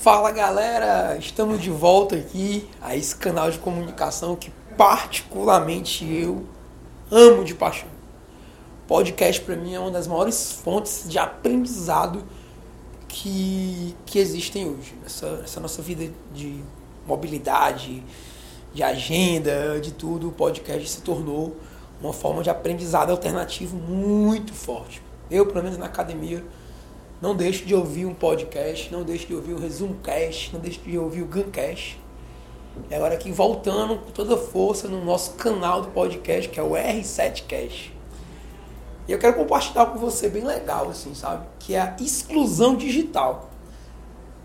Fala galera, estamos de volta aqui a esse canal de comunicação que particularmente eu amo de paixão. Podcast para mim é uma das maiores fontes de aprendizado que, que existem hoje. Essa, essa nossa vida de mobilidade, de agenda, de tudo, o podcast se tornou uma forma de aprendizado alternativo muito forte. Eu, pelo menos na academia, não deixo de ouvir um podcast, não deixo de ouvir o Resumo Cast, não deixo de ouvir o Guncast. E agora aqui voltando com toda força no nosso canal do podcast, que é o R7Cast. E eu quero compartilhar com você bem legal, assim, sabe? Que é a exclusão digital.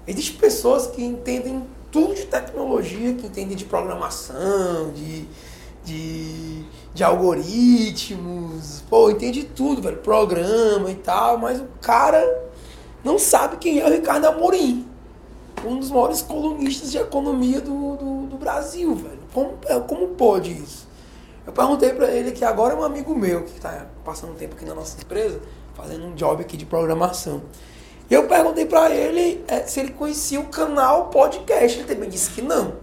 Existem pessoas que entendem tudo de tecnologia, que entendem de programação, de, de, de algoritmos, pô, entende tudo, velho, programa e tal, mas o cara não sabe quem é o Ricardo Amorim, um dos maiores colunistas de economia do, do, do Brasil, velho. Como, é, como pode isso? Eu perguntei para ele que agora é um amigo meu que está passando tempo aqui na nossa empresa, fazendo um job aqui de programação. E eu perguntei para ele é, se ele conhecia o canal podcast. Ele também disse que não.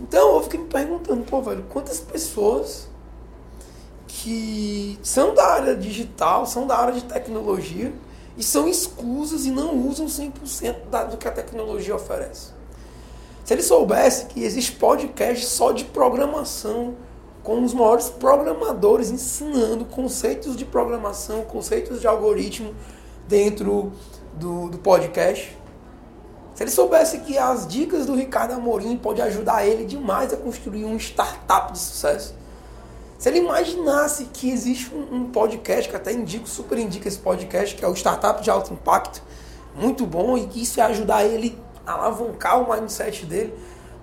Então eu fiquei me perguntando, pô, velho, quantas pessoas que são da área digital, são da área de tecnologia, e são exclusas e não usam 100% do que a tecnologia oferece. Se ele soubesse que existe podcast só de programação, com os maiores programadores ensinando conceitos de programação, conceitos de algoritmo dentro do, do podcast. Se ele soubesse que as dicas do Ricardo Amorim podem ajudar ele demais a construir um startup de sucesso. Se ele imaginasse que existe um, um podcast, que até indico, super indica esse podcast, que é o Startup de Alto Impacto, muito bom, e que isso ia ajudar ele a alavancar o mindset dele,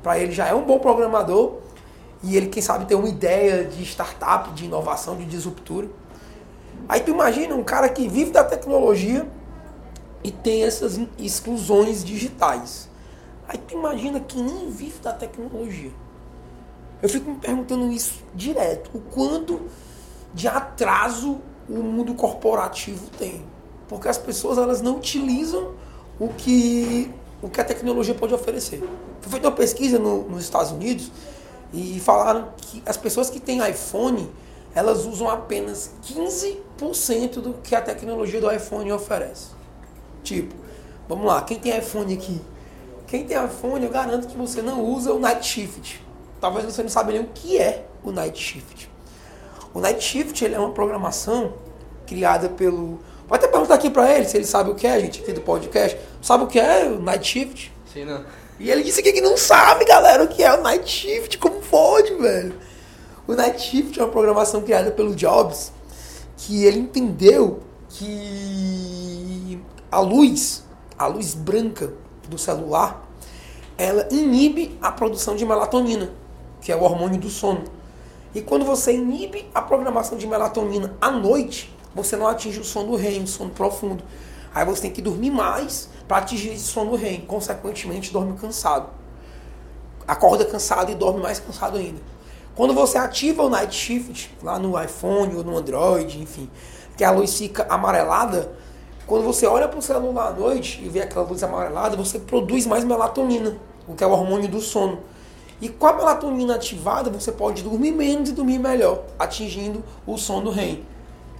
para ele já é um bom programador, e ele, quem sabe, ter uma ideia de startup, de inovação, de disruptura. Aí tu imagina um cara que vive da tecnologia e tem essas exclusões digitais. Aí tu imagina que nem vive da tecnologia. Eu fico me perguntando isso direto. O quanto de atraso o mundo corporativo tem. Porque as pessoas elas não utilizam o que, o que a tecnologia pode oferecer. Foi feita uma pesquisa no, nos Estados Unidos e falaram que as pessoas que têm iPhone elas usam apenas 15% do que a tecnologia do iPhone oferece. Tipo, vamos lá, quem tem iPhone aqui? Quem tem iPhone, eu garanto que você não usa o Night Shift talvez você não saiba nem o que é o Night Shift. O Night Shift ele é uma programação criada pelo. Pode até perguntar aqui para ele se ele sabe o que é, gente, aqui do podcast. Sabe o que é o Night Shift? Sim, não. E ele disse aqui que não sabe, galera, o que é o Night Shift. Como pode, velho? O Night Shift é uma programação criada pelo Jobs que ele entendeu que a luz, a luz branca do celular, ela inibe a produção de melatonina que é o hormônio do sono. E quando você inibe a programação de melatonina à noite, você não atinge o sono REM, o sono profundo. Aí você tem que dormir mais para atingir esse sono REM. Consequentemente, dorme cansado. Acorda cansado e dorme mais cansado ainda. Quando você ativa o Night Shift, lá no iPhone ou no Android, enfim, que a luz fica amarelada, quando você olha para o celular à noite e vê aquela luz amarelada, você produz mais melatonina, o que é o hormônio do sono. E com a melatonina ativada, você pode dormir menos e dormir melhor, atingindo o sono REM.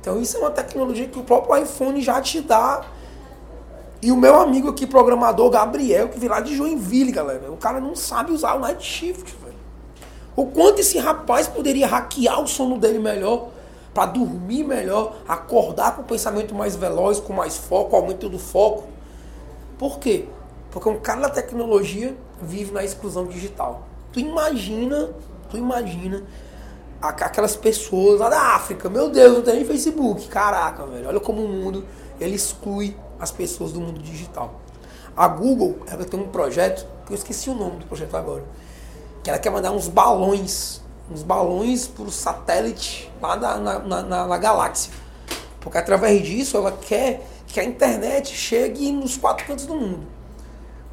Então isso é uma tecnologia que o próprio iPhone já te dá. E o meu amigo aqui, programador Gabriel, que veio lá de Joinville, galera. O cara não sabe usar o Night Shift, velho. O quanto esse rapaz poderia hackear o sono dele melhor, para dormir melhor, acordar com o pensamento mais veloz, com mais foco, aumento do foco. Por quê? Porque um cara da tecnologia vive na exclusão digital. Tu imagina, tu imagina aquelas pessoas lá da África, meu Deus, não tem nem Facebook. Caraca, velho, olha como o mundo ele exclui as pessoas do mundo digital. A Google, ela tem um projeto, que eu esqueci o nome do projeto agora, que ela quer mandar uns balões, uns balões para o satélite lá na, na, na, na galáxia. Porque através disso ela quer que a internet chegue nos quatro cantos do mundo.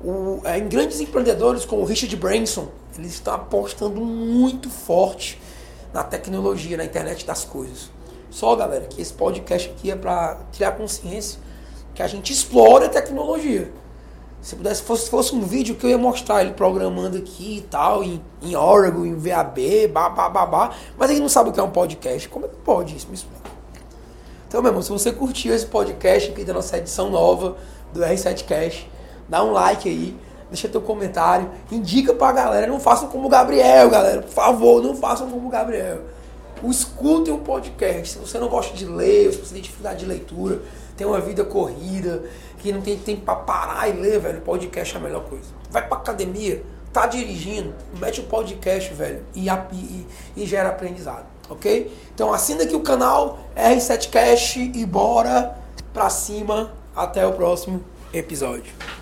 O, é, em grandes empreendedores como Richard Branson, eles estão apostando muito forte na tecnologia, na internet das coisas. Só, galera, que esse podcast aqui é para criar consciência que a gente explore a tecnologia. Se pudesse, fosse, fosse um vídeo que eu ia mostrar ele programando aqui e tal, em, em Oregon, em VAB, babá, Mas ele não sabe o que é um podcast. Como é que pode isso? Me explica. Então, meu irmão, se você curtiu esse podcast aqui da nossa edição nova do R7 Cash, dá um like aí, deixa teu comentário, indica pra galera. Não façam como o Gabriel, galera. Por favor, não façam como o Gabriel. Escutem um podcast. Se você não gosta de ler, se você tem dificuldade de leitura, tem uma vida corrida, que não tem tempo para parar e ler, velho, podcast é a melhor coisa. Vai pra academia, tá dirigindo, mete o podcast, velho, e, e, e gera aprendizado, ok? Então assina aqui o canal R7Cast e bora pra cima. Até o próximo episódio.